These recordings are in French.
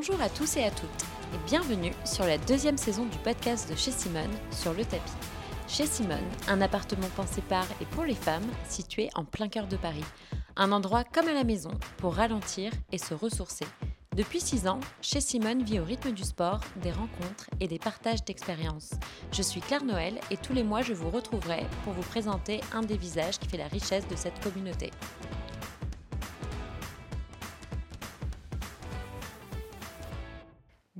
Bonjour à tous et à toutes et bienvenue sur la deuxième saison du podcast de chez Simone sur le tapis. Chez Simone, un appartement pensé par et pour les femmes situé en plein cœur de Paris. Un endroit comme à la maison pour ralentir et se ressourcer. Depuis 6 ans, chez Simone vit au rythme du sport, des rencontres et des partages d'expériences. Je suis Claire Noël et tous les mois je vous retrouverai pour vous présenter un des visages qui fait la richesse de cette communauté.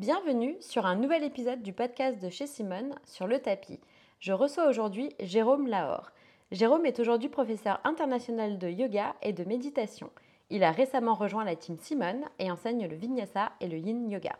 Bienvenue sur un nouvel épisode du podcast de chez Simone sur le tapis. Je reçois aujourd'hui Jérôme Lahore. Jérôme est aujourd'hui professeur international de yoga et de méditation. Il a récemment rejoint la team Simone et enseigne le vinyasa et le yin yoga.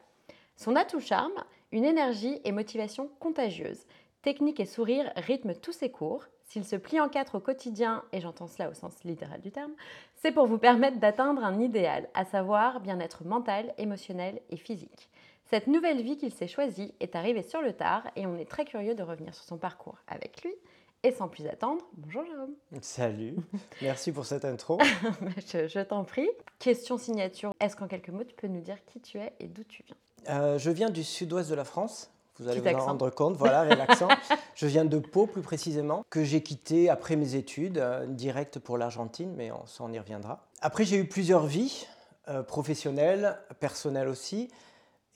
Son atout charme, une énergie et motivation contagieuse. Technique et sourire rythment tous ses cours. S'il se plie en quatre au quotidien, et j'entends cela au sens littéral du terme, c'est pour vous permettre d'atteindre un idéal, à savoir bien-être mental, émotionnel et physique. Cette nouvelle vie qu'il s'est choisie est arrivée sur le tard et on est très curieux de revenir sur son parcours avec lui. Et sans plus attendre, bonjour Jérôme. Salut, merci pour cette intro. je, t'en prie. Question signature, est-ce qu'en quelques mots tu peux nous dire qui tu es et d'où tu viens? Euh, Je viens du sud-ouest de la France. Vous allez vous en rendre compte, voilà, avec l'accent. je viens de Pau plus précisément, que j'ai quitté après mes études, euh, direct pour l'Argentine, mais on, on, y reviendra. Après, j'ai eu plusieurs vies, euh, professionnelles, personnelles aussi.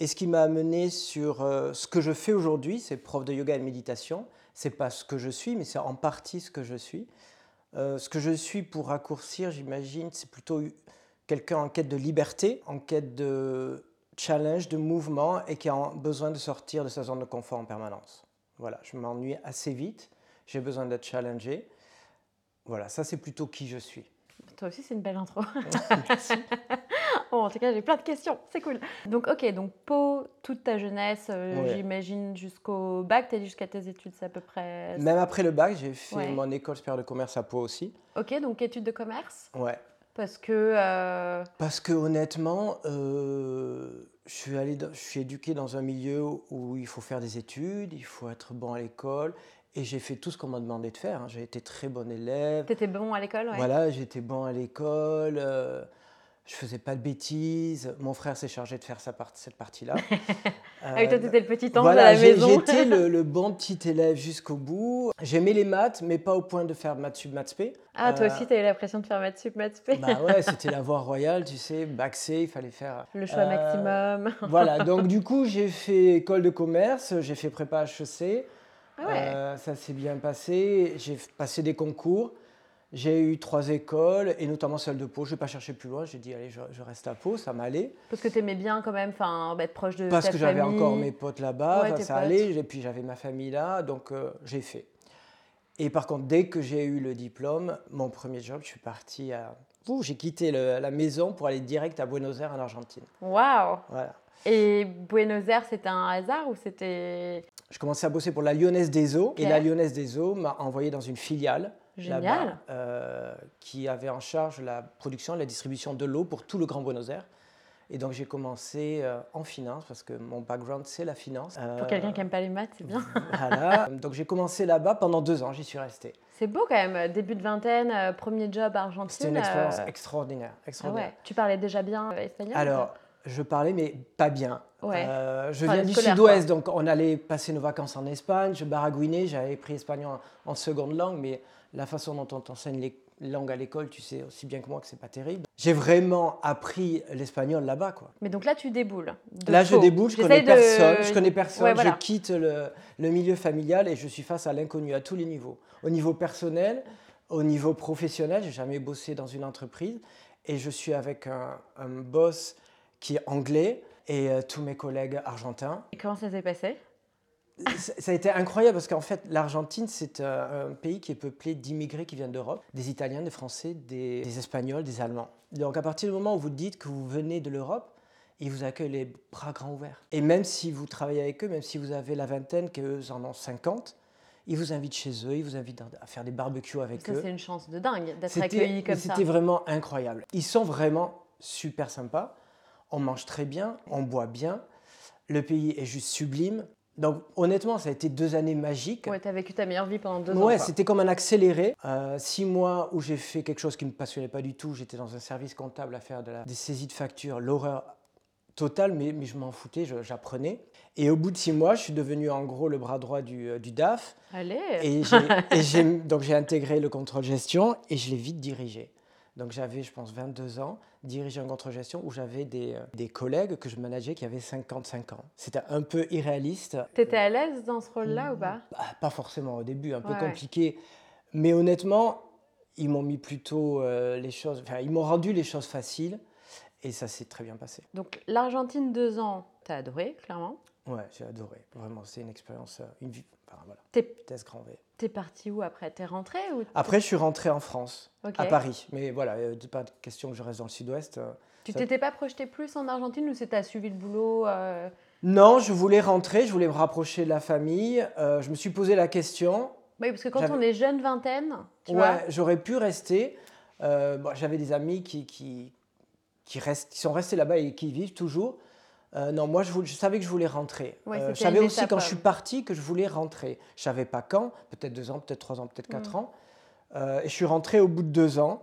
Et ce qui m'a amené sur ce que je fais aujourd'hui, c'est prof de yoga et de méditation c'est pas ce que je suis, mais c'est en partie ce que je suis. Euh, ce que je suis, pour raccourcir, j'imagine, c'est plutôt quelqu'un en quête de liberté, en quête de challenge, de mouvement et qui a besoin de sortir de sa zone de confort en permanence. Voilà, je m'ennuie assez vite, j'ai besoin d'être challengé. Voilà, ça c'est plutôt qui je suis. Toi aussi, c'est une belle intro. en tout cas, j'ai plein de questions. C'est cool. Donc, ok, donc Pau, toute ta jeunesse, euh, j'imagine jusqu'au bac, tu es jusqu'à tes études, c'est à peu près. Même après le bac, j'ai fait mon école supérieure de commerce à Pau aussi. Ok, donc études de commerce Ouais. Parce que. Euh, Parce que honnêtement, euh, je, suis allé je suis éduqué dans un milieu où il faut faire des études, il faut être bon à l'école. Et j'ai fait tout ce qu'on m'a demandé de faire. Hein. J'ai été très bon élève. Tu étais bon à l'école ouais. Voilà, j'étais bon à l'école je faisais pas de bêtises. Mon frère s'est chargé de faire sa cette partie-là. ah oui, toi, tu étais le petit ange à la maison. J'étais le, le, bon petit élève jusqu'au bout. J'aimais les maths, mais pas au point de faire maths sub, maths p. Ah, toi aussi, tu as eu l'impression de faire maths sup, maths p. Bah ouais, c'était la voie royale, tu sais, bac C, il fallait faire. Le choix euh, maximum. voilà, donc du coup, j'ai fait école de commerce, j'ai fait prépa HEC. Ah ouais. Euh, ça s'est bien passé. J'ai passé des concours. J'ai eu trois écoles, et notamment celle de Pau. Je n'ai pas cherché plus loin, j'ai dit, allez, je, reste à Pau, ça m'allait. Parce que tu aimais bien quand même être proche de Parce ta que j'avais encore mes potes là-bas, ça potes. allait, et puis j'avais ma famille là, donc euh, j'ai fait. Et par contre, dès que j'ai eu le diplôme, mon premier job, je suis parti à... J'ai quitté la maison pour aller direct à Buenos Aires en Argentine. Waouh Voilà. Et Buenos Aires, c'était un hasard ou c'était... Je commençais à bosser pour la Lyonnaise des Eaux, et la Lyonnaise des Eaux m'a envoyé dans une filiale Génial. Euh, qui avait en charge la production et la distribution de l'eau pour tout le Grand Buenos Aires. Et donc j'ai commencé euh, en finance parce que mon background c'est la finance. Pour quelqu'un qui n'aime pas les maths, c'est bien. voilà. Donc j'ai commencé là-bas pendant deux ans, j'y suis resté. C'est beau quand même, début de vingtaine, euh, premier job argentine. C'était une expérience extraordinaire. Ah extraordinaire. ouais. Tu parlais déjà bien espagnol Alors, je parlais mais pas bien. Ouais. je viens du sud-ouest, donc on allait passer nos vacances en Espagne. Je baragouinais, j'avais pris espagnol en seconde langue, mais la façon dont on t'enseigne les langues à l'école, tu sais aussi bien que moi que c'est pas terrible. J'ai vraiment appris l'espagnol là-bas, quoi. Mais donc là, tu déboules. là, je déboule, je connais, personne, je connais personne. Je quitte le, milieu familial et je suis face à l'inconnu à tous les niveaux. Au niveau personnel, au niveau professionnel, j'ai jamais bossé dans une entreprise et je suis avec un, boss qui est anglais et euh, tous mes collègues argentins. Et comment ça s'est passé? Ça a été incroyable parce qu'en fait, l'Argentine, c'est euh, un pays qui est peuplé d'immigrés qui viennent d'Europe, des Italiens, des Français, des, Espagnols, des Allemands. Donc à partir du moment où vous dites que vous venez de l'Europe, ils vous accueillent les bras grands ouverts. Et même si vous travaillez avec eux, même si vous avez la vingtaine, qu'eux en ont 50, ils vous invitent chez eux, ils vous invitent à faire des barbecues avec eux. C'est une chance de dingue d'être accueilli comme ça. C'était vraiment incroyable. Ils sont vraiment super sympas. On mange très bien, on boit bien. Le pays est juste sublime. Donc honnêtement, ça a été deux années magiques. Ouais, tu as vécu ta meilleure vie pendant deux ans. Ouais, c'était comme un accéléré. Euh, six mois où j'ai fait quelque chose qui ne me passionnait pas du tout. J'étais dans un service comptable à faire de la, des saisies de factures, l'horreur total, mais, mais je m'en foutais, j'apprenais. Et au bout de six mois, je suis devenu en gros le bras droit du, euh, du DAF. Allez Et donc j'ai intégré le contrôle gestion et je l'ai vite dirigé. Donc j'avais, je pense, 22 ans, dirigé un contrôle gestion où j'avais des, euh, des, collègues que je manageais qui avaient 55 ans. C'était un peu irréaliste. Tu étais à l'aise dans ce rôle-là ou pas? Bah, Pas forcément au début, un peu compliqué. Mais honnêtement, ils m'ont mis plutôt euh, les choses, enfin, ils m'ont rendu les choses faciles et ça s'est très bien passé. Donc l'Argentine, deux ans, tu as adoré, clairement Ouais, j'ai adoré. Vraiment, c'est une expérience, euh, une vie. Enfin, voilà. T'es, grand V. T'es parti où après? T'es rentré ou Après, je suis rentré en France, à Paris. Mais voilà, il n'est pas de question que je reste dans le sud-ouest. Euh, tu t'étais pas projeté plus en Argentine ou c'est as suivi le boulot Non, je voulais rentrer, je voulais me rapprocher de la famille. je me suis posé la question. Oui, parce que quand on est jeune vingtaine, tu ouais, j'aurais pu rester. Euh, j'avais des amis qui, qui, qui, restent, qui sont restés là-bas et qui vivent toujours. Euh, non, moi, je, je, savais que je voulais rentrer. Euh, je savais aussi quand je suis parti que je voulais rentrer. Je savais pas quand, peut-être deux ans, peut-être trois ans, peut-être quatre mm. ans. et je suis rentré au bout de deux ans,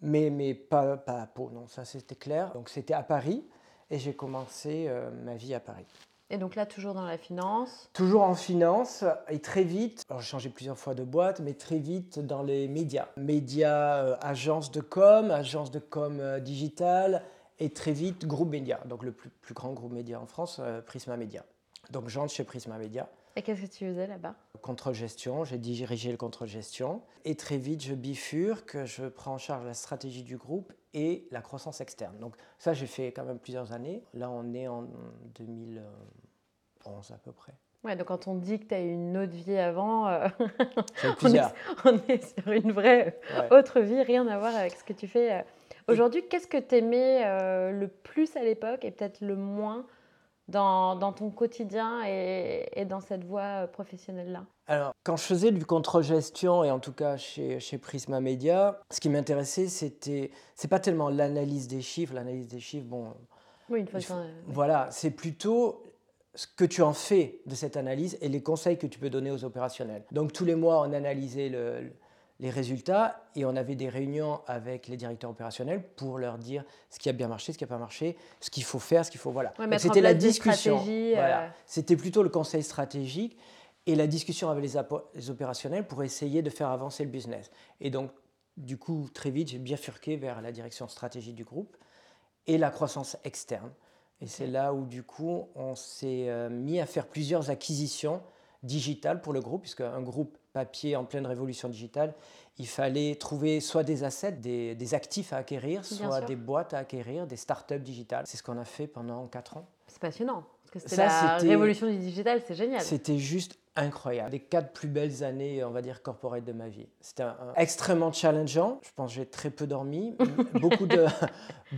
mais, mais pas, pas à Pau, non, ça c'était clair. Donc c'était à Paris et j'ai commencé ma vie à Paris. Et donc là, toujours dans la finance? Toujours en finance et très vite, alors j'ai changé plusieurs fois de boîte, mais très vite dans les médias. Médias, euh, agence de com, agence de com euh, digital et très vite groupe média, donc le plus, plus grand groupe média en France, euh, Prisma Média. Donc j'entre chez Prisma Média. Et qu'est-ce que tu faisais là-bas? Contrôle gestion, j'ai dirigé le contrôle gestion. Et très vite, je bifurque, je prends en charge la stratégie du groupe et la croissance externe. Donc ça, j'ai fait quand même plusieurs années. Là, on est en 2011 à peu près. Ouais, donc quand on dit que tu as eu une autre vie avant, euh, on, est, on, est, sur une vraie autre vie, rien à voir avec ce que tu fais euh. Aujourd'hui. Qu'est-ce que tu aimais euh, le plus à l'époque et peut-être le moins dans, dans ton quotidien et, et, dans cette voie professionnelle-là? Alors, quand je faisais du contrôle-gestion, et en tout cas chez, chez Prisma Media, ce qui m'intéressait, c'était, c'est pas tellement l'analyse des chiffres, l'analyse des chiffres, bon... Oui, une façon... Voilà, c'est plutôt ce que tu en fais de cette analyse et les conseils que tu peux donner aux opérationnels. Donc tous les mois, on analysait le, les résultats et on avait des réunions avec les directeurs opérationnels pour leur dire ce qui a bien marché, ce qui n'a pas marché, ce qu'il faut faire, ce qu'il faut voilà. C'était la discussion. Euh, C'était plutôt le conseil stratégique et la discussion avec les, les, opérationnels pour essayer de faire avancer le business. Et donc du coup très vite j'ai bien furqué vers la direction stratégique du groupe et la croissance externe. Et c'est là où du coup on s'est euh, mis à faire plusieurs acquisitions digitales pour le groupe, puisque un groupe papier en pleine révolution digitale, il fallait trouver soit des assets, des, actifs à acquérir, soit des boîtes à acquérir, des startups digitales. C'est ce qu'on a fait pendant 4 ans. C'est passionnant. Parce que c'était la révolution digitale, c'est génial. C'était juste incroyable. Les quatre plus belles années, on va dire, corporate de ma vie. C'était extrêmement challengeant. Je pense que j'ai très peu dormi, beaucoup, de,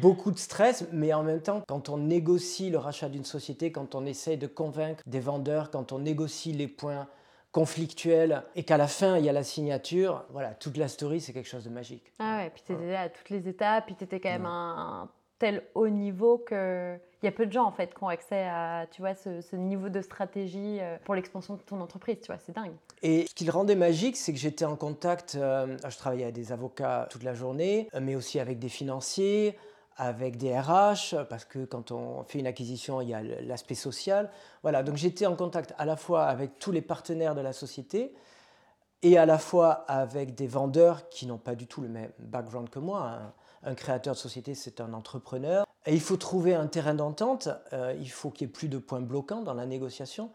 beaucoup de stress, mais en même temps, quand on négocie le rachat d'une société, quand on essaye de convaincre des vendeurs, quand on négocie les points conflictuels et qu'à la fin il y a la signature, voilà, toute la story c'est quelque chose de magique. Ah ouais, puis tu étais à toutes les étapes, puis tu étais quand même un, tel haut niveau que il y a peu de gens en fait qui ont accès à tu vois ce, niveau de stratégie euh, pour l'expansion de ton entreprise, tu vois, c'est dingue. Et ce qui le rendait magique, c'est que j'étais en contact, euh, je travaillais avec des avocats toute la journée, mais aussi avec des financiers, avec des RH, parce que quand on fait une acquisition, il y a l'aspect social. Voilà, donc j'étais en contact à la fois avec tous les partenaires de la société et à la fois avec des vendeurs qui n'ont pas du tout le même background que moi. Un, créateur de société, c'est un entrepreneur. Et il faut trouver un terrain d'entente, euh, il faut qu'il n'y ait plus de points bloquants dans la négociation.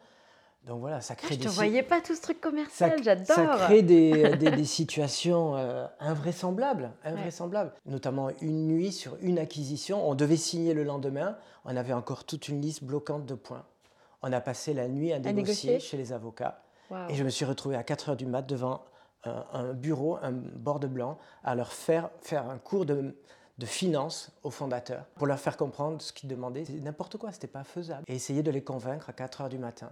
Donc voilà, ça crée ah, je ne voyais pas tout ce truc commercial, j'adore. Ça crée des, des, situations euh, invraisemblables, invraisemblables. Notamment une nuit sur une acquisition, on devait signer le lendemain, on avait encore toute une liste bloquante de points. On a passé la nuit à, négocier, chez les avocats. Et je me suis retrouvé à 4 heures du mat devant un, un, bureau, un bord de blanc, à leur faire faire un cours de, de finance aux fondateurs pour leur faire comprendre ce qu'ils demandaient. C'était n'importe quoi, c'était pas faisable. Et essayer de les convaincre à 4 heures du matin.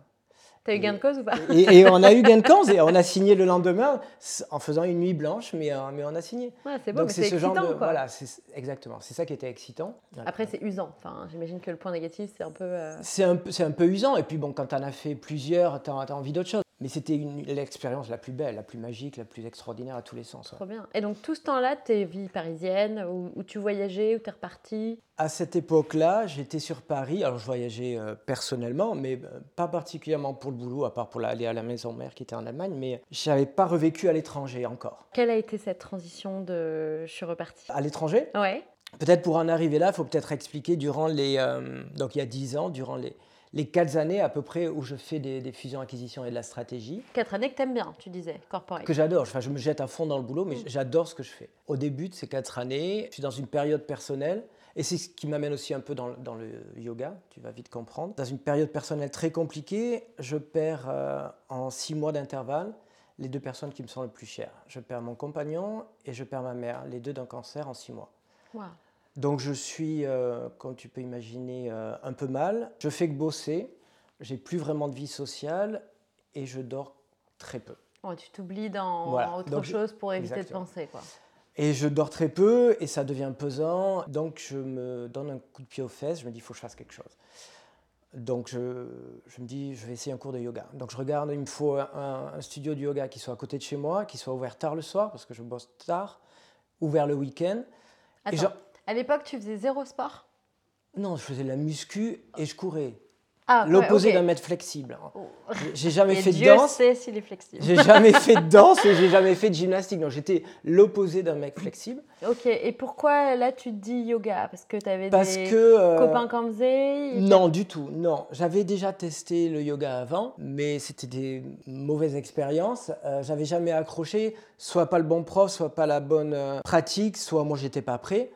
T'as eu gain de cause ou pas et, on a eu gain de cause et on a signé le lendemain en faisant une nuit blanche, mais, euh, mais on a signé. Ouais, c'est bon, c'est ce genre de, Voilà, exactement. C'est ça qui était excitant. Après, c'est usant. Enfin, j'imagine que le point négatif, c'est un peu. Euh, c'est un, un, peu usant. Et puis bon, quand tu en as fait plusieurs, tu as, envie d'autre chose. Mais c'était l'expérience la plus belle, la plus magique, la plus extraordinaire à tous les sens. Trop bien. Et donc tout ce temps-là, tes vies parisiennes, où, tu voyageais, où tu es reparti? À cette époque-là, j'étais sur Paris. Alors je voyageais euh, personnellement, mais euh, pas particulièrement pour le boulot, à part pour aller à la maison mère qui était en Allemagne. Mais je n'avais pas revécu à l'étranger encore. Quelle a été cette transition de je suis reparti À l'étranger? Ouais. Peut-être pour en arriver là, il faut peut-être expliquer durant les. Euh, donc il y a dix ans, durant les les quatre années à peu près où je fais des, fusions-acquisitions et de la stratégie. Quatre années que tu aimes bien, tu disais, corporate. Que j'adore. Enfin, je me jette à fond dans le boulot, mais mm. j'adore ce que je fais. Au début de ces quatre années, je suis dans une période personnelle. Et c'est ce qui m'amène aussi un peu dans, le yoga, tu vas vite comprendre. Dans une période personnelle très compliquée, je perds euh, en six mois d'intervalle les deux personnes qui me sont les plus chères. Je perds mon compagnon et je perds ma mère, les deux d'un cancer en six mois. Wow. Donc je suis, euh, comme tu peux imaginer, euh, un peu mal. Je fais que bosser, j'ai plus vraiment de vie sociale et je dors très peu. tu t'oublies dans autre chose pour éviter de penser. Quoi. Et je dors très peu et ça devient pesant. Donc je me donne un coup de pied aux fesses, je me dis il faut que je fasse quelque chose. Donc je, je, me dis je vais essayer un cours de yoga. Donc je regarde, il me faut un, studio de yoga qui soit à côté de chez moi, qui soit ouvert tard le soir parce que je bosse tard, ouvert le week-end. Attends, à l'époque, tu faisais zéro sport? Non, je faisais la muscu et je courais. Ah, L'opposé d'un mètre flexible. Oh. J'ai jamais fait de danse. Sait s'il est flexible. J'ai jamais fait de danse et j'ai jamais fait de gymnastique. Non, j'étais l'opposé d'un mec flexible. Ok. Et pourquoi là tu te dis yoga? Parce que tu avais des euh, copains qui faisaient Non, du tout. Non, j'avais déjà testé le yoga avant, mais c'était des mauvaises expériences. Euh, j'avais jamais accroché. Soit pas le bon prof, soit pas la bonne euh, pratique, soit moi j'étais pas prêt.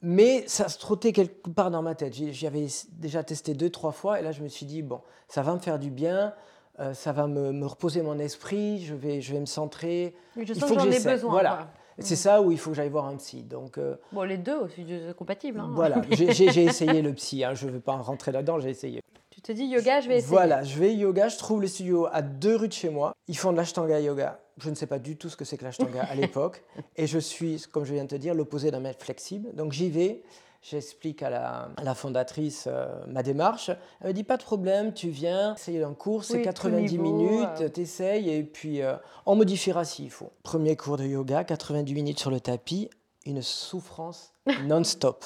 Mais ça se trottait quelque part dans ma tête. J'y avais déjà testé deux, trois fois, et là je me suis dit, bon, ça va me faire du bien, euh, ça va me, reposer mon esprit, je vais, je vais me centrer. je sens que j'en ai besoin. Voilà. C'est mm. ça où il faut que j'aille voir un psy. Donc, euh, bon, les deux aussi, c'est compatible. Hein. Voilà, j'ai essayé le psy, hein. je ne veux pas rentrer là-dedans, j'ai essayé. Tu te dis yoga, je vais essayer. Voilà, je vais yoga, je trouve le studio à deux rues de chez moi. Ils font de l'ashtanga yoga je ne sais pas du tout ce que c'est que l'ashtanga à l'époque. Et je suis, comme je viens de te dire, l'opposé d'un maître flexible. Donc j'y vais, j'explique à la, fondatrice euh, ma démarche. Elle me dit pas de problème, tu viens, essayer un cours, c'est 90 minutes, tu t'essayes et puis euh, on modifiera s'il faut. Premier cours de yoga, 90 minutes sur le tapis, une souffrance non-stop.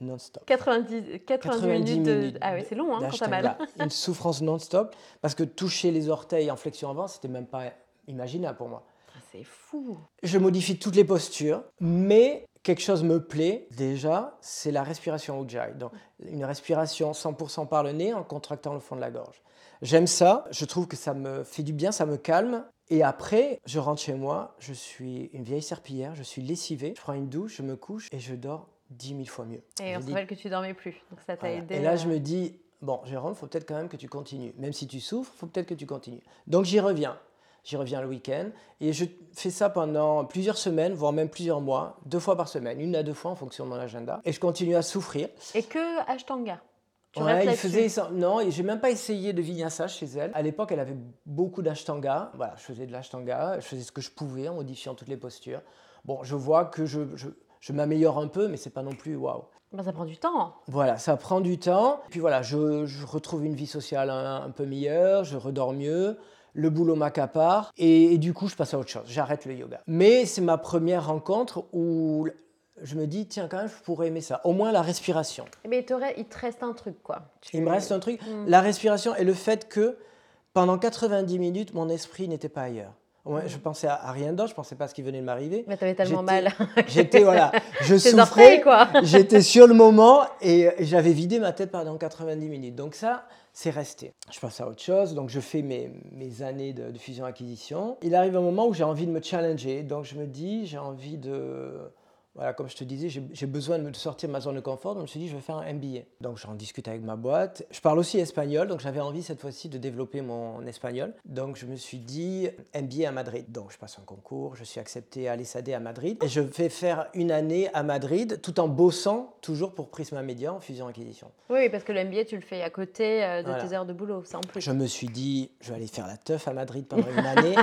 Non-stop. 90, 90, minutes, Ah oui, c'est long hein, quand t'as mal. une souffrance non-stop parce que toucher les orteils en flexion avant, c'était même pas imaginable pour moi. Ah, c'est fou. Je modifie toutes les postures, mais quelque chose me plaît déjà, c'est la respiration Ujjayi. Donc une respiration 100% par le nez en contractant le fond de la gorge. J'aime ça, je trouve que ça me fait du bien, ça me calme. Et après, je rentre chez moi, je suis une vieille serpillière, je suis lessivée, je prends une douche, je me couche et je dors dix mille fois mieux. Et on se rappelle que tu dormais plus, donc ça t'a aidé. Et là, je me dis, bon, Jérôme, il faut peut-être quand même que tu continues. Même si tu souffres, il faut peut-être que tu continues. Donc j'y reviens. J'y reviens le week-end. Et je fais ça pendant plusieurs semaines, voire même plusieurs mois, deux fois par semaine, une à deux fois en fonction de mon agenda. Et je continue à souffrir. Et que Ashtanga? Tu ouais, il faisait non, j'ai même pas essayé de vinyasa chez elle. À l'époque, elle avait beaucoup d'ashtanga. Voilà, je faisais de l'ashtanga, je faisais ce que je pouvais en modifiant toutes les postures. Bon, je vois que je, je, je m'améliore un peu, mais c'est pas non plus waouh. Ben, ça prend du temps. Voilà, ça prend du temps. Puis voilà, je, je retrouve une vie sociale un, peu meilleure, je redors mieux le boulot m'accapare et, du coup je passe à autre chose, j'arrête le yoga. Mais c'est ma première rencontre où je me dis, tiens, quand même, je pourrais aimer ça. Au moins la respiration. Mais il te reste un truc, quoi. Il me reste un truc. Hmm. La respiration et le fait que pendant 90 minutes, mon esprit n'était pas ailleurs. Ouais, je pensais à, rien d'autre, je pensais pas à ce qui venait de m'arriver. Mais avais tellement mal. J'étais voilà, je souffrais. J'étais sur le moment et, j'avais vidé ma tête pendant 90 minutes. Donc ça, c'est resté. Je passe à autre chose, donc je fais mes, mes années de, de fusion-acquisition. Il arrive un moment où j'ai envie de me challenger, donc je me dis, j'ai envie de voilà, comme je te disais, j'ai besoin de sortir de ma zone de confort. Donc je me suis dit, je vais faire un MBA. Donc j'en discute avec ma boîte. Je parle aussi espagnol, donc j'avais envie cette fois-ci de développer mon espagnol. Donc je me suis dit, MBA à Madrid. Donc je passe un concours, je suis accepté à l'ESAD à Madrid. Et je vais faire une année à Madrid tout en bossant toujours pour Prisma Media en fusion-acquisition. Oui, parce que le MBA, tu le fais à côté euh, de tes heures de boulot, ça en plus. Je me suis dit, je vais aller faire la teuf à Madrid pendant une année.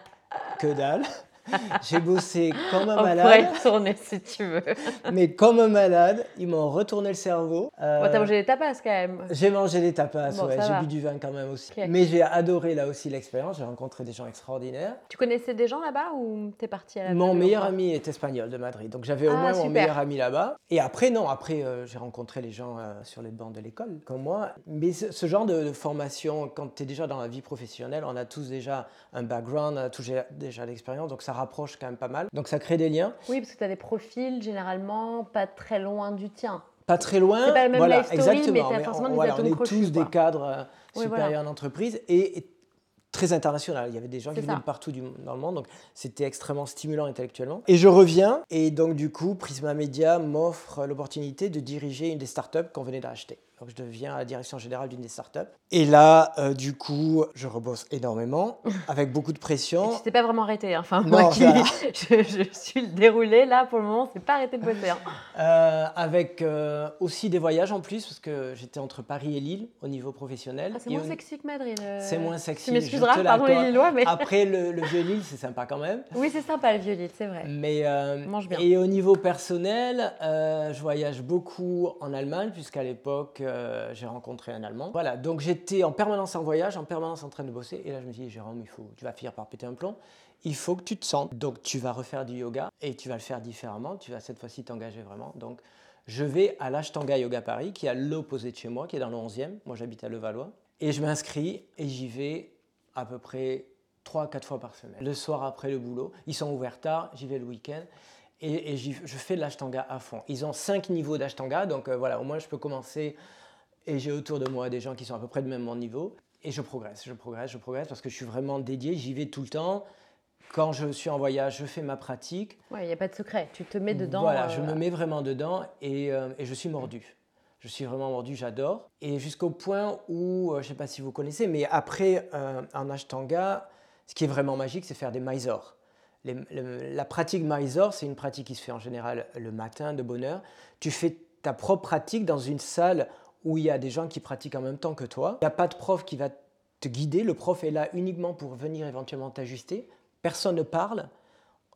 que dalle. J'ai bossé comme un On malade. pourrait y retourner si tu veux. mais comme un malade, ils m'ont retourné le cerveau. Euh, bon, t'as mangé des tapas quand même. J'ai mangé des tapas, ouais. j'ai bu du vin quand même aussi. Okay. Mais j'ai adoré là aussi l'expérience, j'ai rencontré des gens extraordinaires. Tu connaissais des gens là-bas ou t'es parti à la Mon meilleur ami est espagnol de Madrid, donc j'avais au ah, moins super. mon meilleur ami là-bas. Et après, non, après euh, j'ai rencontré les gens euh, sur les bancs de l'école, comme moi. Mais ce, ce genre de, de, formation, quand tu es déjà dans la vie professionnelle, on a tous déjà un background, on a tous déjà l'expérience, donc ça rapproche quand même pas mal. Donc ça crée des liens. Oui, parce que tu as des profils généralement pas très loin du tien. Pas très loin. C'est pas la même voilà, life story, exactement. mais forcément on, des voilà, on est tous quoi. des cadres euh, Oui, supérieurs voilà. en entreprise et, et, très international. Il y avait des gens qui venaient de partout du, dans le monde, donc c'était extrêmement stimulant intellectuellement. Et je reviens, et donc du coup, Prisma Media m'offre l'opportunité de diriger une des startups qu'on venait d'acheter. Donc je deviens à la direction générale d'une des startups. Et là, euh, du coup, je rebosse énormément, avec beaucoup de pression. Et tu t'es pas vraiment arrêté. hein. Enfin, Non, moi qui je, je suis le déroulé là pour le moment, c'est pas arrêté de bosser. hein. Euh, avec euh, aussi des voyages en plus, parce que j'étais entre Paris et Lille au niveau professionnel. Ah, c'est moins sexy que Madrid. C'est moins sexy. Tu m'excuseras, pardon les. Lillois, mais Après, le, le vieux Lille, c'est sympa quand même. oui, c'est sympa le vieux lit, c'est vrai. Mais, mange bien. Et au niveau personnel, je voyage beaucoup en Allemagne, puisqu'à l'époque, euh, j'ai rencontré un Allemand. Voilà, donc j'étais en permanence en voyage, en permanence en train de bosser. Et là, je me dis, Jérôme, il faut, tu vas finir par péter un plomb. Il faut que tu te sentes. Donc, tu vas refaire du yoga et tu vas le faire différemment. Tu vas cette fois-ci t'engager vraiment. Donc, je vais à l'Ashtanga Yoga Paris, qui est à l'opposé de chez moi, qui est dans le 11e. Moi, j'habite à Levallois. Et je m'inscris et j'y vais à peu près 3 4 fois par semaine. Le soir après le boulot, ils sont ouverts tard, j'y vais le week-end et, je fais de l'ashtanga à fond. Ils ont 5 niveaux d'ashtanga, donc euh, voilà, au moins je peux commencer et j'ai autour de moi des gens qui sont à peu près de même mon niveau et je progresse, je progresse, je progresse parce que je suis vraiment dédié, j'y vais tout le temps. Quand je suis en voyage, je fais ma pratique. Ouais, il n'y a pas de secret. Tu te mets dedans. Voilà, euh, je me mets vraiment dedans et, euh, et je suis mordu. Je suis vraiment mordu, j'adore. Et jusqu'au point où, euh, je ne sais pas si vous connaissez, mais après euh, en Ashtanga, ce qui est vraiment magique, c'est faire des Mysore. Les- le- la pratique Mysore, c'est une pratique qui se fait en général le matin de bonne heure. Tu fais ta propre pratique dans une salle où il y a des gens qui pratiquent en même temps que toi. Il n'y a pas de prof qui va te guider. Le prof est là uniquement pour venir éventuellement t'ajuster. Personne ne parle.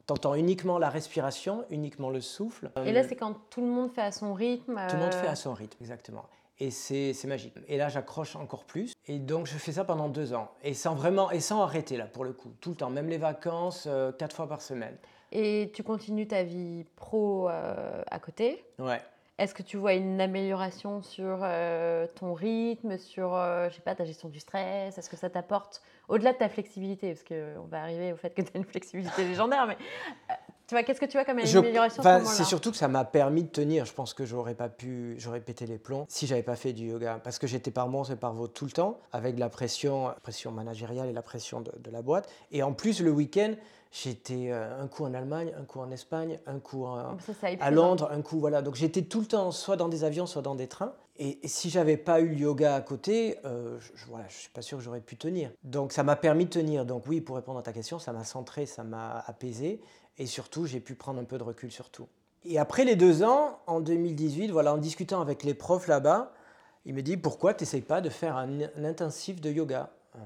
Tu entends uniquement la respiration, uniquement le souffle. Et là, c'est quand tout le monde fait à son rythme. Tout le monde euh, fait à son rythme, exactement. Et c'est magique. Et là, j'accroche encore plus. Et donc, je fais ça pendant deux ans. Et sans vraiment, et sans arrêter, là, pour le coup. Tout le temps, même les vacances, euh, quatre fois par semaine. Et tu continues ta vie pro euh, à côté? Ouais. Est-ce que tu vois une amélioration sur euh, ton rythme, sur euh, je sais pas, ta gestion du stress? Est-ce que ça t'apporte, au-delà de ta flexibilité, parce qu'on va arriver au fait que tu as une flexibilité légendaire, mais euh, tu vois, qu'est-ce que tu vois comme Je- amélioration ce C'est surtout que ça m'a permis de tenir. Je pense que j'aurais pas pu, j'aurais pété les plombs si j'avais pas fait du yoga. Parce que j'étais par monstre et par votre tout le temps, avec la pression, la pression managériale et la pression de, de la boîte. Et en plus, le week-end, j'étais euh, un coup en Allemagne, un coup en Espagne, un coup en, Ça, c'est à épuisant. Londres, un coup, voilà. Donc j'étais tout le temps soit dans des avions, soit dans des trains. Et, et si j'avais pas eu le yoga à côté, euh, je, je- voilà, je suis pas sûr que j'aurais pu tenir. Donc ça m'a permis de tenir. Donc oui, pour répondre à ta question, ça m'a centré, ça m'a apaisé. Et surtout, j'ai pu prendre un peu de recul sur tout. Et après les deux ans, en 2018, voilà, en discutant avec les profs là-bas, il me dit pourquoi tu n'essayes pas de faire un, un intensif de yoga? Euh,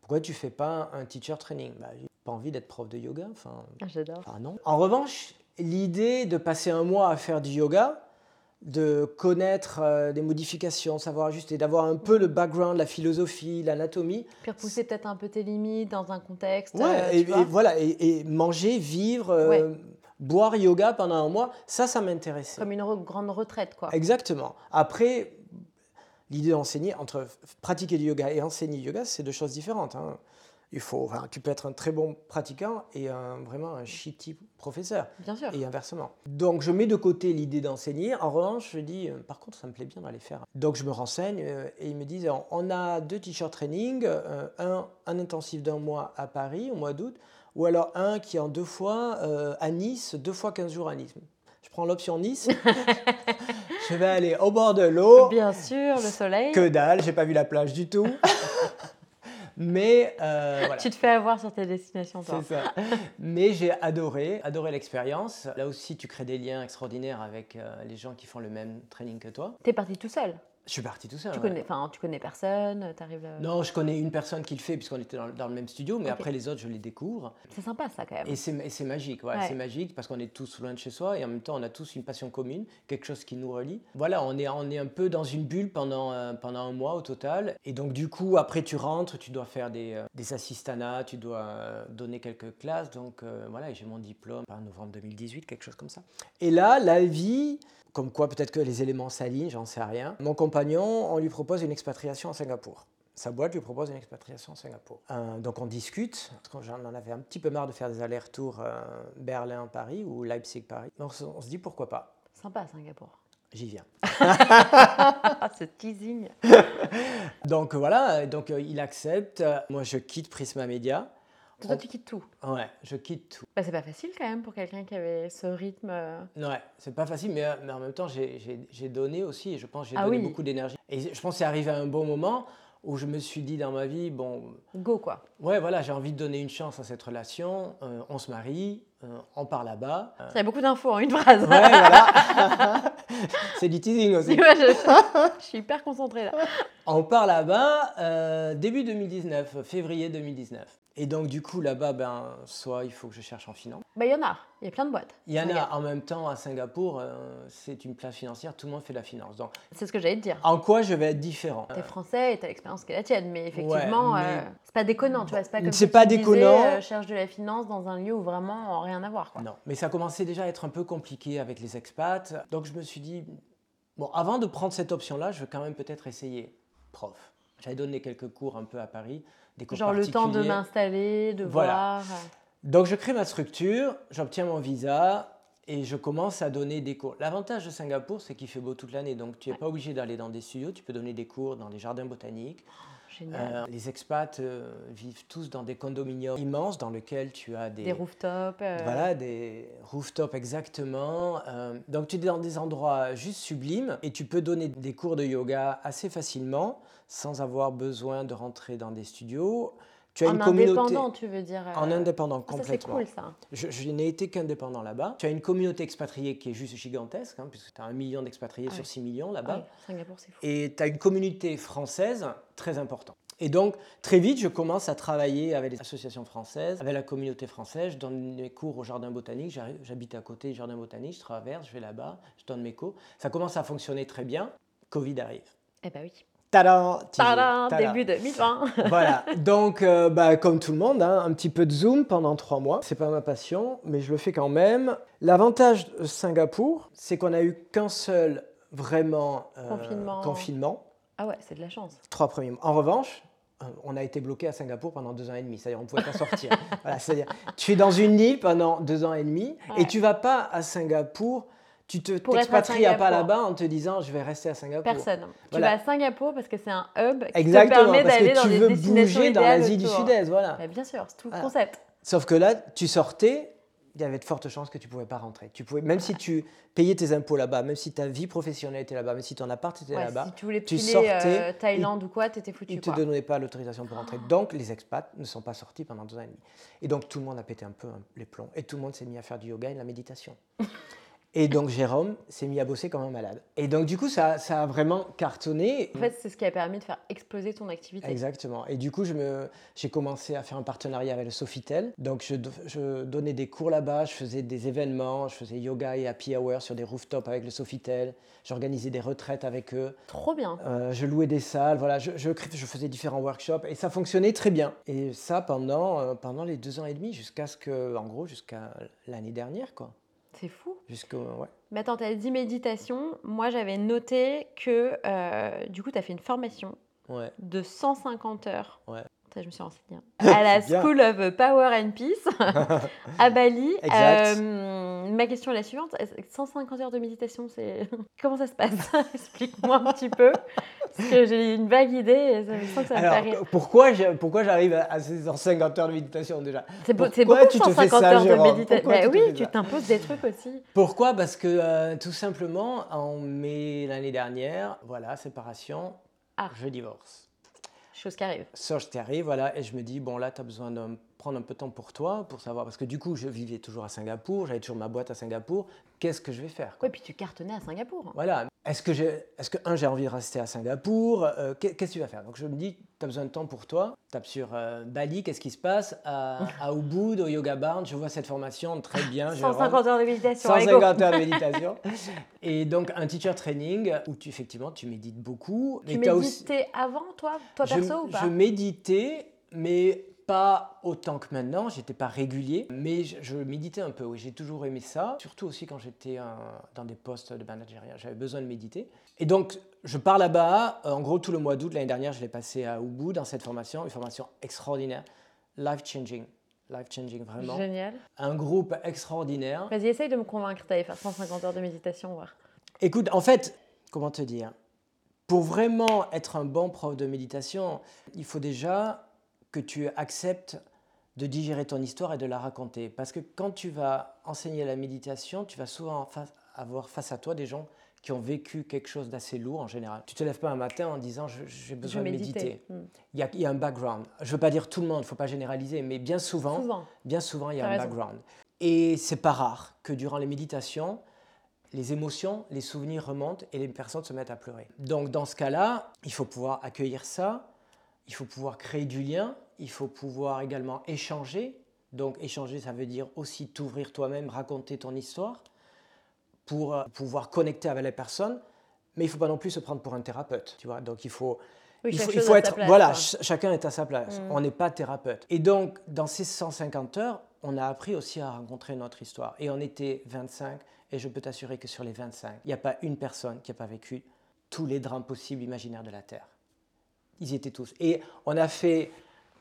Pourquoi tu fais pas un teacher training? Bah, pas envie d'être prof de yoga. Enfin, Ah, J'adore. ah non. En revanche, l'idée de passer un mois à faire du yoga, de connaître euh, des modifications, savoir ajuster, d'avoir un peu le background, la philosophie, l'anatomie. Puis repousser peut-être un peu tes limites dans un contexte. Ouais, euh, et, voilà, et, et manger, vivre, euh, boire yoga pendant un mois, ça, ça m'intéressait. Comme une re- grande retraite, quoi. Exactement. Après, l'idée d'enseigner, entre pratiquer du yoga et enseigner du yoga, c'est deux choses différentes. hein. Il faut, enfin, tu peux être un très bon pratiquant et un- vraiment un shitty professeur. Bien sûr. et inversement. Donc je mets de côté l'idée d'enseigner. En revanche, je dis, euh, par contre, ça me plaît bien d'aller faire. Donc je me renseigne euh, et ils me disent, on- a deux t-shirt training, euh, un, un intensif d'un mois à Paris au mois d'août, ou alors un qui est en deux fois à Nice, deux fois 15 jours à Nice. Je prends l'option Nice. je vais aller au bord de l'eau. Bien sûr, le soleil. Que dalle, j'ai pas vu la plage du tout. Mais euh, voilà. Tu te fais avoir sur tes destinations, toi. C'est ça. Mais j'ai adoré, adoré l'expérience. Là aussi, tu crées des liens extraordinaires avec euh, les gens qui font le même training que toi. T'es parti tout seul. Je suis parti tout seul. Tu, connais, tu connais personne arrives Non, je connais une personne qui le fait puisqu'on était dans, le même studio, mais après les autres, je les découvre. C'est sympa ça quand même. Et c'est magique, ouais, c'est magique parce qu'on est tous loin de chez soi et en même temps, on a tous une passion commune, quelque chose qui nous relie. Voilà, on est, on est un peu dans une bulle pendant, euh, pendant un mois au total. Et donc, du coup, après, tu rentres, tu dois faire des, euh, des assistanats, tu dois euh, donner quelques classes. Donc, voilà, j'ai mon diplôme en novembre 2018, quelque chose comme ça. Et là, la vie comme quoi peut-être que les éléments s'alignent, j'en sais rien. Mon compagnon, on lui propose une expatriation à Singapour. Sa boîte lui propose une expatriation à Singapour. Euh, donc on discute, parce j'en avais un petit peu marre de faire des allers-retours euh, Berlin-Paris ou Leipzig-Paris. Donc on se dit pourquoi pas. Sympa Singapour. J'y viens. Ce teasing. donc voilà, donc euh, il accepte. Moi je quitte Prisma Media. Toi, tu quittes tout. Ouais, je quitte tout. Bah, c'est pas facile quand même pour quelqu'un qui avait ce rythme. Euh. Ouais, c'est pas facile, mais, mais en même temps, j'ai donné aussi, et je pense j'ai ah donné beaucoup d'énergie. Et je pense que c'est arrivé à un bon moment où je me suis dit dans ma vie, bon... Go, quoi. Ouais, voilà, j'ai envie de donner une chance à cette relation. Euh, on se marie, euh, on part là-bas. Il y a beaucoup d'infos en une phrase. Ouais, voilà. c'est du teasing aussi. je, je, suis hyper concentrée là. On part là-bas début 2019, février 2019. Et donc, du coup, là-bas, ben, soit il faut que je cherche en finance. Ben, il y en a, il y a plein de boîtes. Il y en a en même temps à Singapour, euh, c'est une place financière, tout le monde fait de la finance. C'est ce que j'allais te dire. En quoi je vais être différent? Tu es français et tu as l'expérience qui est la tienne, mais effectivement, euh, c'est pas déconnant, tu vois. C'est pas comme c'est pas déconnant. Euh, cherche de la finance dans un lieu où vraiment rien à voir. Quoi. Non, mais ça commençait déjà à être un peu compliqué avec les expats. Donc, je me suis dit, bon, avant de prendre cette option-là, je vais quand même peut-être essayer prof. J'avais donné quelques cours un peu à Paris. Genre le temps de m'installer, de voir. Donc je crée ma structure, j'obtiens mon visa et je commence à donner des cours. L'avantage de Singapour, c'est qu'il fait beau toute l'année, donc tu n'es pas obligé d'aller dans des studios, tu peux donner des cours dans les jardins botaniques. Euh, les expats euh, vivent tous dans des condominiums immenses dans lesquels tu as des... Des rooftops. Euh. Voilà, des rooftops exactement. donc tu es dans des endroits juste sublimes et tu peux donner des cours de yoga assez facilement sans avoir besoin de rentrer dans des studios. Tu as en une indépendant, tu veux dire En euh, indépendant, complètement. c'est cool ça. Je, n'ai été qu'indépendant là-bas. Tu as une communauté expatriée qui est juste gigantesque, hein, puisque tu as un million d'expatriés ah sur 6 millions là-bas. Ah Singapour, c'est fou. Et tu as une communauté française très importante. Et donc, très vite, je commence à travailler avec les associations françaises, avec la communauté française. Je donne mes cours au jardin botanique. J'habite à côté du jardin botanique, je traverse, je vais là-bas, je donne mes cours. Ça commence à fonctionner très bien. Covid arrive. Eh ben oui. Tadam, Tadam, Début 2020. voilà. Donc, euh, bah, comme tout le monde, hein, un petit peu de Zoom pendant trois mois. C'est pas ma passion, mais je le fais quand même. L'avantage de Singapour, c'est qu'on a eu qu'un seul vraiment euh, confinement. confinement. Ah ouais, c'est de la chance. Trois premiers mois. En revanche, euh, on a été bloqué à Singapour pendant deux ans et demi. C'est-à-dire, on ne pouvait pas sortir. voilà, c'est-à-dire, tu es dans une île pendant deux ans et demi et tu vas pas à Singapour tu te t'expatries pas là-bas en te disant je vais rester à Singapour. Personne. Tu vas à Singapour parce que c'est un hub qui te permet d'aller dans des destinations bouger dans l'Asie du Sud-Est, voilà. Bien sûr, c'est tout le concept. Sauf que là, tu sortais, il y avait de fortes chances que tu ne pouvais pas rentrer. Tu pouvais, même si tu payais tes impôts là-bas, même si ta vie professionnelle était là-bas, même si ton appart était là-bas, si tu voulais tu sortais, euh, Thaïlande ou quoi, tu étais foutu. Ils ne te donnaient pas l'autorisation pour rentrer. Donc les expats ne sont pas sortis pendant deux ans et demi. Et donc tout le monde a pété un peu hein, les plombs. Et tout le monde s'est mis à faire du yoga et de la méditation. Et donc Jérôme s'est mis à bosser comme un malade. Et donc du coup, ça, ça a vraiment cartonné. En fait, c'est ce qui a permis de faire exploser ton activité. Exactement. Et du coup, j'ai commencé à faire un partenariat avec le Sofitel. Donc je, je donnais des cours là-bas, je faisais des événements, je faisais yoga et happy hour sur des rooftops avec le Sofitel. J'organisais des retraites avec eux. Trop bien. Euh, je louais des salles, voilà, je, je, je, faisais différents workshops et ça fonctionnait très bien. Et ça pendant, euh, pendant les deux ans et demi, jusqu'à ce que, en gros, jusqu'à l'année dernière, quoi. C'est fou. Jusqu'au. Ouais. Mais attends, tu as dit méditation. Moi, j'avais noté que euh, du coup, tu as fait une formation de 150 heures. Ouais. je me suis renseignée. Hein. À la School of Power and Peace à Bali. Exact. Euh, ma question est la suivante 150 heures de méditation, c'est comment ça se passe? Explique-moi un petit peu. Parce que j'ai une vague idée et ça, je que ça Alors, me Pourquoi, pourquoi j'arrive à ces 150 heures de méditation déjà? C'est beaucoup tu 150 heures de méditation. Bah, oui, tu t'imposes des trucs aussi. Pourquoi? Parce que euh, tout simplement, en mai l'année dernière, voilà, séparation, ah. je divorce. Chose qui arrive. Chose qui arrive, voilà, et je me dis, bon là, tu as besoin de prendre un peu de temps pour toi, pour savoir, parce que du coup, je vivais toujours à Singapour, j'avais toujours ma boîte à Singapour, qu'est-ce que je vais faire Oui, puis tu cartonnais à Singapour. Voilà, est-ce que, est que, un, j'ai envie de rester à Singapour euh, Qu'est-ce que tu vas faire? Donc je me dis, tu as besoin de temps pour toi. Tape sur euh, Bali, qu'est-ce qui se passe? À, à Ubud, au Yoga Barn, je vois cette formation, très bien. 150 heures de méditation. 150 heures de méditation. Et donc un teacher training où tu, effectivement, tu médites beaucoup. Tu méditais avant, toi, toi perso ou pas? Je méditais, mais pas autant que maintenant, j'étais pas régulier, mais je, méditais un peu, oui, j'ai toujours aimé ça, surtout aussi quand j'étais dans des postes de managériat, j'avais besoin de méditer. Et donc, je pars là-bas, euh, en gros, tout le mois d'août, l'année dernière, je l'ai passé à Ubud dans cette formation, une formation extraordinaire, life-changing. Life-changing, vraiment. Génial. Un groupe extraordinaire. Vas-y, essaye de me convaincre d'aller faire 150 heures de méditation, voir. Écoute, en fait, comment te dire? Pour vraiment être un bon prof de méditation, il faut déjà que tu acceptes de digérer ton histoire et de la raconter. Parce que quand tu vas enseigner la méditation, tu vas souvent avoir face à toi des gens qui ont vécu quelque chose d'assez lourd en général. Tu te lèves pas un matin en disant j'ai besoin de méditer. Hmm. Il, y a, il, y a, un background. Je veux pas dire tout le monde, il faut pas généraliser, mais bien souvent, bien souvent il y a un background. Et c'est pas rare que durant les méditations, les émotions, les souvenirs remontent et les personnes se mettent à pleurer. Donc dans ce cas-là, il faut pouvoir accueillir ça, il faut pouvoir créer du lien, il faut pouvoir également échanger. Donc échanger, ça veut dire aussi t'ouvrir toi-même, raconter ton histoire pour euh, pouvoir connecter avec les personnes. Mais il ne faut pas non plus se prendre pour un thérapeute, tu vois. Donc il faut, il faut, être, voilà, chacun est à sa place. Mm. On n'est pas thérapeute. Et donc dans ces 150 heures, on a appris aussi à rencontrer notre histoire. Et on était 25, et je peux t'assurer que sur les 25, il n'y a pas une personne qui n'a pas vécu tous les drames possibles imaginaires de la Terre. Ils y étaient tous. Et on a fait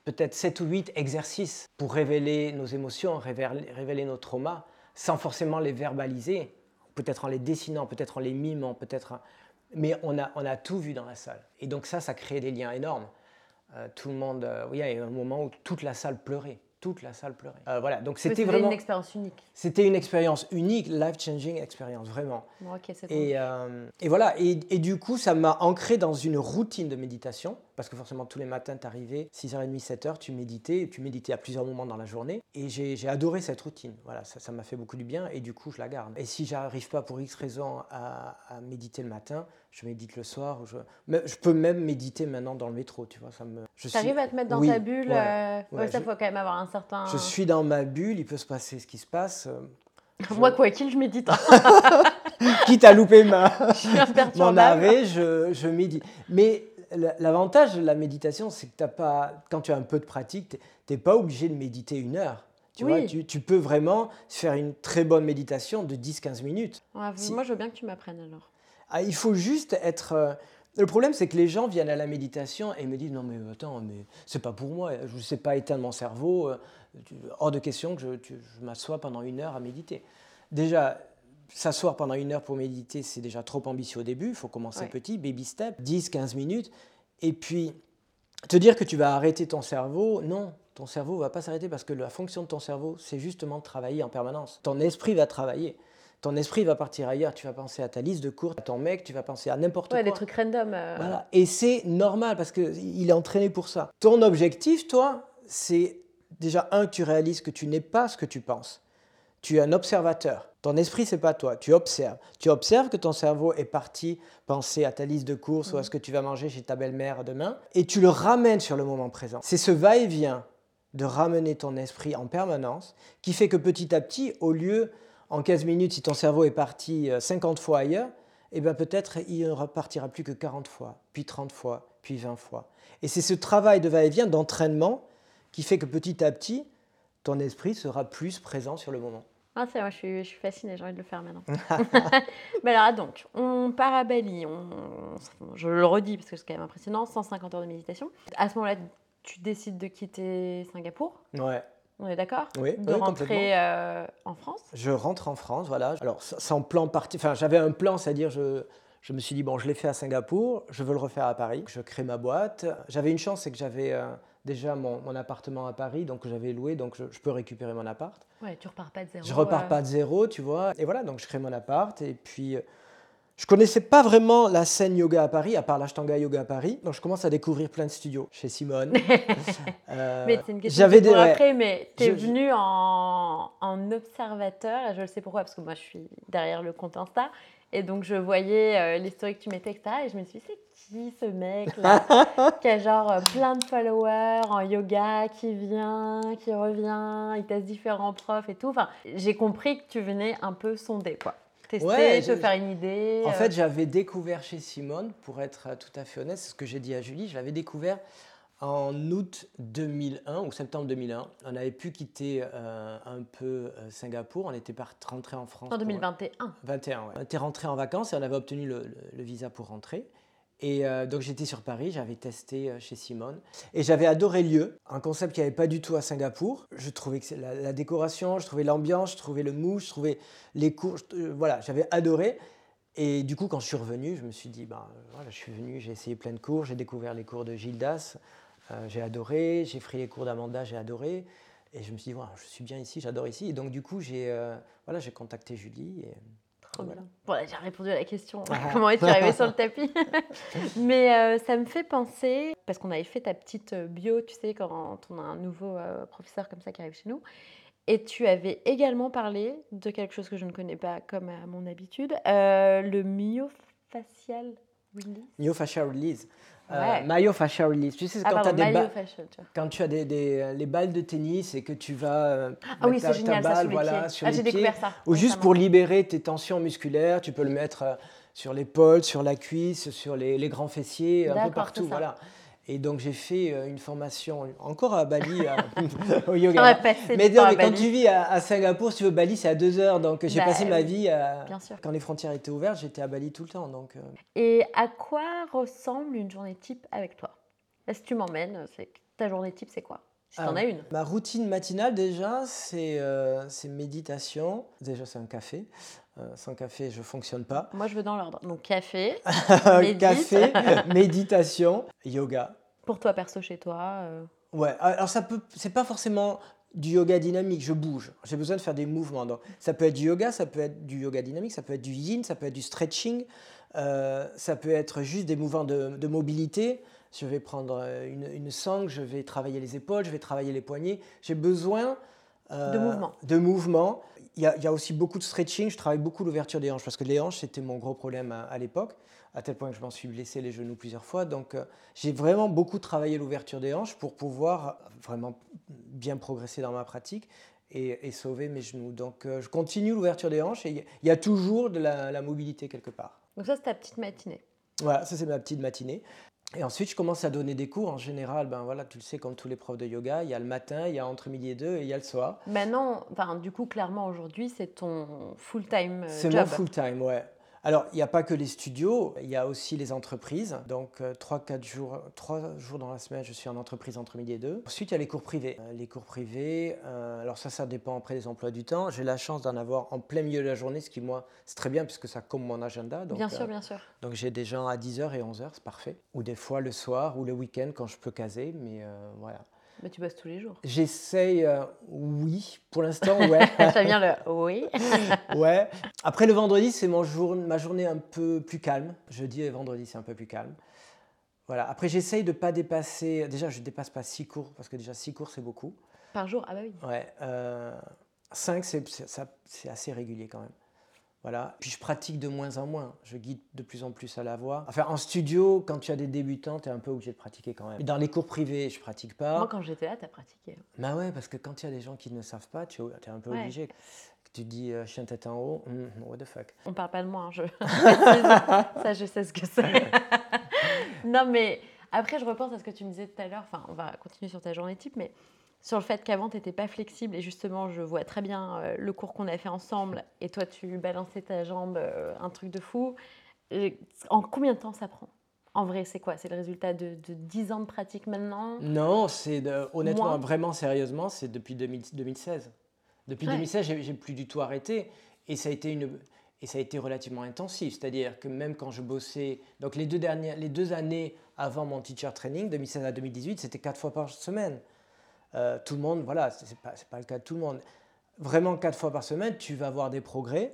peut-être 7 ou 8 exercices pour révéler nos émotions, révéler, nos traumas, sans forcément les verbaliser, peut-être en les dessinant, peut-être en les mimant, peut-être... Mais on a, on a tout vu dans la salle. Et donc ça, ça crée des liens énormes. Euh, tout le monde... Euh, il y a eu un moment où toute la salle pleurait toute la salle pleurait. Euh, voilà, donc c'était vraiment une expérience unique. C'était une expérience unique, life-changing expérience, vraiment. Bon, ok, c'est et, euh, et, voilà, et, et, du coup, ça m'a ancré dans une routine de méditation, parce que forcément, tous les matins, tu arrivais, 6h30, 7h, tu méditais, tu méditais à plusieurs moments dans la journée, et j'ai adoré cette routine. Voilà, ça m'a fait beaucoup du bien, et du coup, je la garde. Et si j'arrive pas pour X raison à, à méditer le matin, je médite le soir. Je, je peux même méditer maintenant dans le métro, tu vois. Ça me. Tu arrives à te mettre dans ta bulle. Ouais, euh, ça, faut quand même avoir un certain. Je suis dans ma bulle. Il peut se passer ce qui se passe. Moi, quoi qu'il, je médite. Quitte à louper ma mon arrêt, je, je médite. Mais l'avantage de la méditation, c'est que as pas, quand tu as un peu de pratique, tu n'es pas obligé de méditer une heure. Tu, vois, tu, tu, peux vraiment faire une très bonne méditation de 10-15 minutes. Moi, je veux bien que tu m'apprennes alors. Ah, il faut juste être. Le problème, c'est que les gens viennent à la méditation et me disent non mais attends, mais c'est pas pour moi. Je ne sais pas éteindre mon cerveau. Euh, hors de question que je, je m'assois pendant une heure à méditer. Déjà, s'asseoir pendant une heure pour méditer, c'est déjà trop ambitieux au début. Il faut commencer petit, baby step, 10-15 minutes. Et puis, te dire que tu vas arrêter ton cerveau, non, ton cerveau ne va pas s'arrêter parce que la fonction de ton cerveau, c'est justement de travailler en permanence. Ton esprit va travailler ton esprit va partir ailleurs. Tu vas penser à ta liste de cours, à ton mec, tu vas penser à n'importe ouais, quoi. des trucs random. Euh. Voilà. Et c'est normal parce qu'il est entraîné pour ça. Ton objectif, toi, c'est déjà un, tu réalises que tu n'es pas ce que tu penses. Tu es un observateur. Ton esprit, c'est pas toi. Tu observes. Tu observes que ton cerveau est parti penser à ta liste de courses ou à ce que tu vas manger chez ta belle-mère demain, et tu le ramènes sur le moment présent. C'est ce va-et-vient de ramener ton esprit en permanence qui fait que petit à petit, au lieu en 15 minutes, si ton cerveau est parti 50 euh, fois ailleurs, eh bien peut-être il ne repartira plus que 40 fois, puis 30 fois, puis 20 fois. Et c'est ce travail de va-et-vient, d'entraînement, qui fait que petit à petit, ton esprit sera plus présent sur le moment. Ah, c'est moi, je suis, je suis fascinée, j'ai envie de le faire maintenant. Mais alors, donc, on part à Bali, on, je le redis parce que c'est quand même impressionnant, 150 heures de méditation. À ce moment-là, tu décides de quitter Singapour. Ouais. On est d'accord Oui. De rentrer euh, en France? Je rentre en France, voilà. Alors, sans plan parti. Enfin, j'avais un plan, c'est-à-dire, je, je me suis dit, bon, je l'ai fait à Singapour, je veux le refaire à Paris. Je crée ma boîte. J'avais une chance, c'est que j'avais euh, déjà mon, appartement à Paris, donc j'avais loué, donc je, peux récupérer mon appart. Ouais, tu repars pas de zéro. Je repars pas de zéro, tu vois. Et voilà, donc je crée mon appart et puis Je connaissais pas vraiment la scène yoga à Paris, à part l'Ashtanga Yoga à Paris. Donc je commence à découvrir plein de studios chez Simone. euh, mais c'est une question j'avais des, après, mais tu es venu en, en, observateur, et je le sais pourquoi, parce que moi je suis derrière le compte Insta. Et donc je voyais euh, l'historique que tu mettais, etc. Et je me suis dit, c'est qui ce mec-là Qui a genre euh, plein de followers en yoga, qui vient, qui revient, il teste différents profs et tout. Enfin, j'ai compris que tu venais un peu sonder, quoi tester, ouais, te faire une idée En euh. fait, j'avais découvert chez Simone, pour être euh, tout à fait honnête, c'est ce que j'ai dit à Julie, je l'avais découvert en août 2001 ou septembre 2001. On avait pu quitter euh, un peu Singapour, on était rentré en France. En 2021 21, ouais. On était rentré en vacances et on avait obtenu le visa pour rentrer. Et euh, donc j'étais sur Paris, j'avais testé euh, chez Simone et j'avais adoré le lieu, un concept qu'il n'y avait pas du tout à Singapour. Je trouvais que la, la décoration, je trouvais l'ambiance, je trouvais le mouche, je trouvais les cours, euh, voilà, j'avais adoré. Et du coup, quand je suis revenu, je me suis dit, ben, voilà, je suis venu, j'ai essayé plein de cours, j'ai découvert les cours de Gildas, j'ai adoré, j'ai pris les cours d'Amanda, j'ai adoré. Et je me suis dit, voilà, je suis bien ici, j'adore ici. Et donc du coup, j'ai voilà, contacté Julie. Et, Bon, j'ai répondu à la question. Ah. Comment es-tu arrivé sur le tapis Mais euh, ça me fait penser, parce qu'on avait fait ta petite euh, bio, tu sais, quand on a un nouveau euh, professeur comme ça qui arrive chez nous. Et tu avais également parlé de quelque chose que je ne connais pas comme à mon habitude, le myofascial release. Myofascial release. Euh, myofascial release. Tu sais, ah, quand, as des quand tu as des, des, les balles de tennis et que tu vas euh, ah oui, ta, génial, balle sur voilà, sur ah, les pieds. Ça, ou juste pour libérer tes tensions musculaires, tu peux le mettre euh, sur l'épaule, sur la cuisse, sur les, les grands fessiers, un peu partout. Voilà. Et donc j'ai fait euh, une formation encore à Bali au yoga. mais, quand tu vis à, Singapour, si tu veux, Bali c'est à deux heures. Donc j'ai bah passé ma vie, quand les frontières étaient ouvertes, j'étais à Bali tout le temps. Donc, euh. Et à quoi ressemble une journée type avec toi? Est-ce que tu m'emmènes? Ta journée type, c'est quoi? Si tu en as une. Ma routine matinale, déjà, c'est euh, méditation. Déjà, c'est un café. sans café, je fonctionne pas. Moi, je veux dans l'ordre. Donc, café, café, méditation, yoga. Pour toi, perso, chez toi euh... Ouais, alors ça peut, c'est pas forcément du yoga dynamique, je bouge. J'ai besoin de faire des mouvements. Donc, ça peut être du yoga, ça peut être du yoga dynamique, ça peut être du yin, ça peut être du stretching, euh, ça peut être juste des mouvements de, mobilité. Je vais prendre euh, une, une, sangle, je vais travailler les épaules, je vais travailler les poignets. J'ai besoin euh, de mouvement. De mouvement. Il y, a, il y, a, aussi beaucoup de stretching. Je travaille beaucoup l'ouverture des hanches parce que les hanches, c'était mon gros problème à l'époque à tel point que je m'en suis blessé les genoux plusieurs fois. Donc euh, j'ai vraiment beaucoup travaillé l'ouverture des hanches pour pouvoir vraiment bien progresser dans ma pratique et, sauver mes genoux. Donc euh, je continue l'ouverture des hanches et il y, a toujours de la, mobilité quelque part. Donc ça c'est ta petite matinée. Voilà, ça c'est ma petite matinée. Et ensuite, je commence à donner des cours. En général, ben voilà, tu le sais, comme tous les profs de yoga, il y a le matin, il y a entre midi et deux, et il y a le soir. Maintenant, enfin, du coup, clairement, aujourd'hui, c'est ton full-time euh, job. C'est mon full-time, ouais. Alors, il n'y a pas que les studios, il y a aussi les entreprises. Donc, 3-4 euh, jours, 3 jours dans la semaine, je suis en entreprise entre midi et deux. Ensuite, il y a les cours privés. Euh, les cours privés, euh, alors ça, ça dépend après des emplois du temps. J'ai la chance d'en avoir en plein milieu de la journée, ce qui, moi, c'est très bien puisque ça comme mon agenda. bien sûr, bien sûr. Donc, j'ai des gens à 10h et 11h, c'est parfait. Ou des fois le soir ou le week-end quand je peux caser, mais voilà. Mais tu bosses tous les jours. J'essaye, euh, oui, pour l'instant, ouais. Ça vient le oui. ouais. Après le vendredi, c'est jour, ma journée un peu plus calme. Jeudi et vendredi, c'est un peu plus calme. Voilà. Après, j'essaye de ne pas dépasser. Déjà, je ne dépasse pas 6 cours, parce que déjà 6 cours, c'est beaucoup. Par jour? Ah bah oui. Ouais. Euh, 5, c'est assez régulier quand même. Voilà. Puis je pratique de moins en moins. Je guide de plus en plus à la voix. Enfin, en studio, quand tu as des débutants, tu es un peu obligé de pratiquer quand même. Dans les cours privés, je pratique pas. Moi, quand j'étais là, tu as pratiqué. Bah ouais, parce que quand il y a des gens qui ne savent pas, tu es un peu obligé. Tu dis euh, chien tête en haut, hmm, what the fuck. On parle pas de moi, hein, je... ça je sais ce que c'est. non mais après je repense à ce que tu me disais tout à l'heure, enfin on va continuer sur ta journée type, mais sur le fait qu'avant, tu n'étais pas flexible. Et justement, je vois très bien euh, le cours qu'on a fait ensemble. Et toi, tu balançais ta jambe, euh, un truc de fou. en combien de temps ça prend? En vrai, c'est quoi? C'est le résultat de, de, 10 ans de pratique maintenant? Non, c'est honnêtement, vraiment sérieusement, c'est depuis 2016. Depuis 2016, j'ai plus du tout arrêté. Et ça a été une, et ça a été relativement intensif. C'est-à-dire que même quand je bossais, donc les deux, dernières, les deux années avant mon teacher training, 2016 à 2018, c'était quatre fois par semaine. Euh, tout le monde, voilà, ce n'est pas, pas, le cas de tout le monde. Vraiment, quatre fois par semaine, tu vas avoir des progrès.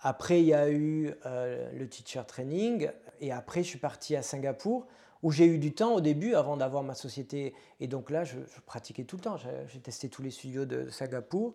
Après, il y a eu euh, le teacher training. Et après, je suis parti à Singapour où j'ai eu du temps au début avant d'avoir ma société. Et donc là, je, pratiquais tout le temps. J'ai testé tous les studios de Singapour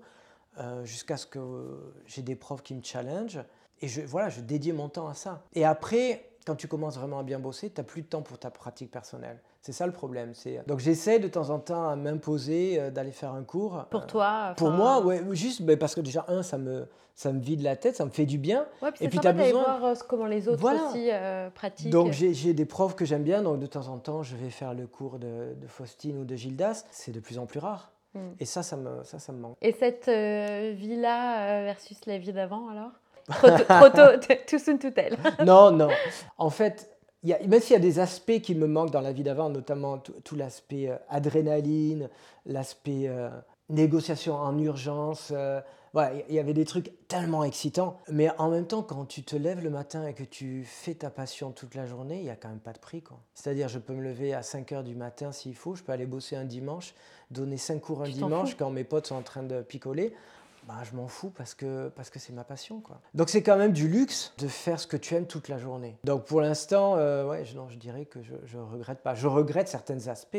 euh, jusqu'à ce que j'ai des profs qui me challenge. Et je, voilà, je dédiais mon temps à ça. Et après, quand tu commences vraiment à bien bosser, tu n'as plus de temps pour ta pratique personnelle. C'est ça le problème. Donc j'essaie de temps en temps à m'imposer euh, d'aller faire un cours. Pour toi Pour moi, ouais, juste ben, parce que déjà, un, ça me, ça me vide la tête, ça me fait du bien. Ouais, puis et puis tu as besoin. voir euh, comment les autres aussi euh, pratiquent. Donc j'ai des profs que j'aime bien, donc de temps en temps, je vais faire le cours de, de Faustine ou de Gildas. C'est de plus en plus rare. Hmm. Et ça ça, me, ça, ça me manque. Et cette vie-là versus la vie d'avant, alors? Trop, trop tôt, too soon to tell. non, non. En fait, y a, même s'il y a des aspects qui me manquent dans la vie d'avant, notamment tout, l'aspect euh, adrénaline, l'aspect euh, négociation en urgence, euh, il y avait des trucs tellement excitants. Mais en même temps, quand tu te lèves le matin et que tu fais ta passion toute la journée, il n'y a quand même pas de prix. C'est-à-dire, je peux me lever à 5 heures du matin s'il faut, je peux aller bosser un dimanche, donner 5 cours un dimanche quand mes potes sont en train de picoler. Bah, je m'en fous parce que parce que c'est ma passion quoi. Donc c'est quand même du luxe de faire ce que tu aimes toute la journée. Donc pour l'instant, euh, ouais, je, non, je dirais que je, je regrette pas. Je regrette certains aspects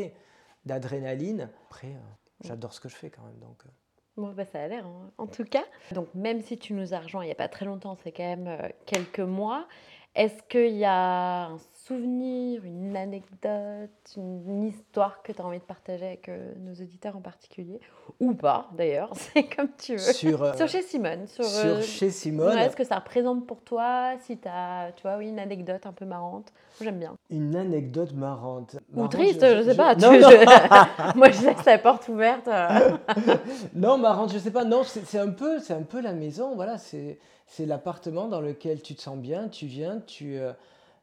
d'adrénaline. Après, euh, j'adore ce que je fais quand même. Donc. Euh. Bon, bah, ça a l'air, hein. en tout cas. Donc, même si tu nous as rejoint il n'y a pas très longtemps, c'est quand même quelques mois, est-ce qu'il y a un souvenir, une anecdote, une histoire que tu as envie de partager avec euh, nos auditeurs en particulier Ou pas, d'ailleurs, c'est comme tu veux. Sur, euh, chez Simone. Sur, euh, chez Simone. Est-ce que ça représente pour toi Si tu as, tu vois, oui, une anecdote un peu marrante J'aime bien. Une anecdote marrante. Ou triste, je, ne sais pas. Moi, je laisse la porte ouverte. non, marrante, je sais pas. Non, c'est un, peu, un peu la maison, voilà, c'est l'appartement dans lequel tu te sens bien, tu viens, tu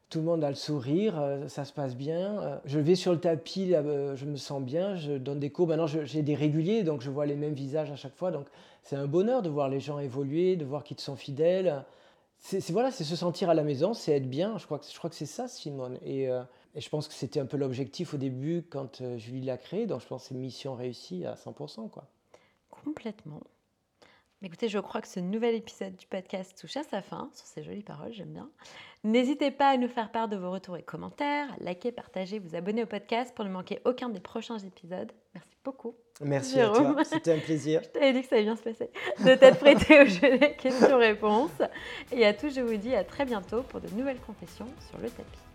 tout le monde a le sourire, euh, ça se passe bien. Euh, je vais sur le tapis, euh, je me sens bien, je donne des cours. Maintenant, j'ai des réguliers, donc je vois les mêmes visages à chaque fois. Donc, c'est un bonheur de voir les gens évoluer, de voir qu'ils te sont fidèles. C'est voilà, c'est se sentir à la maison, c'est être bien. Je crois que, que c'est ça, Simone. Et, je pense que c'était un peu l'objectif au début quand Julie l'a créé. Donc, je pense que c'est mission réussie à 100%. Quoi. Complètement. Écoutez, je crois que ce nouvel épisode du podcast touche à sa fin, sur ces jolies paroles, j'aime bien. N'hésitez pas à nous faire part de vos retours et commentaires, liker, partager, vous abonner au podcast pour ne manquer aucun des prochains épisodes. Merci beaucoup. Merci Jérôme. à toi, c'était un plaisir. je t'avais dit que ça allait bien se passer. De t'être prêté au jeu des questions-réponses. Et à tous, je vous dis à très bientôt pour de nouvelles confessions sur le tapis.